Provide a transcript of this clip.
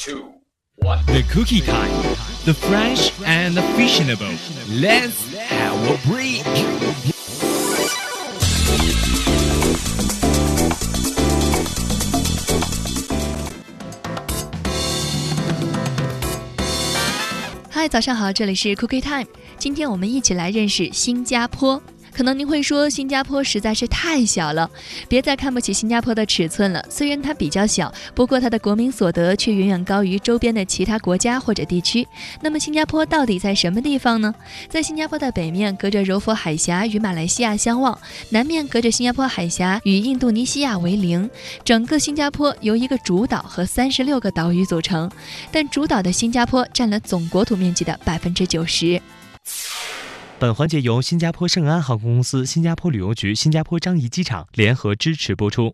two, one. The cookie time, the fresh and the fashionable. Let's have a break. 嗨，早上好，这里是 Cookie Time，今天我们一起来认识新加坡。可能您会说新加坡实在是太小了，别再看不起新加坡的尺寸了。虽然它比较小，不过它的国民所得却远远高于周边的其他国家或者地区。那么新加坡到底在什么地方呢？在新加坡的北面，隔着柔佛海峡与马来西亚相望；南面隔着新加坡海峡与印度尼西亚为邻。整个新加坡由一个主岛和三十六个岛屿组成，但主岛的新加坡占了总国土面积的百分之九十。本环节由新加坡圣安航空公司、新加坡旅游局、新加坡樟宜机场联合支持播出。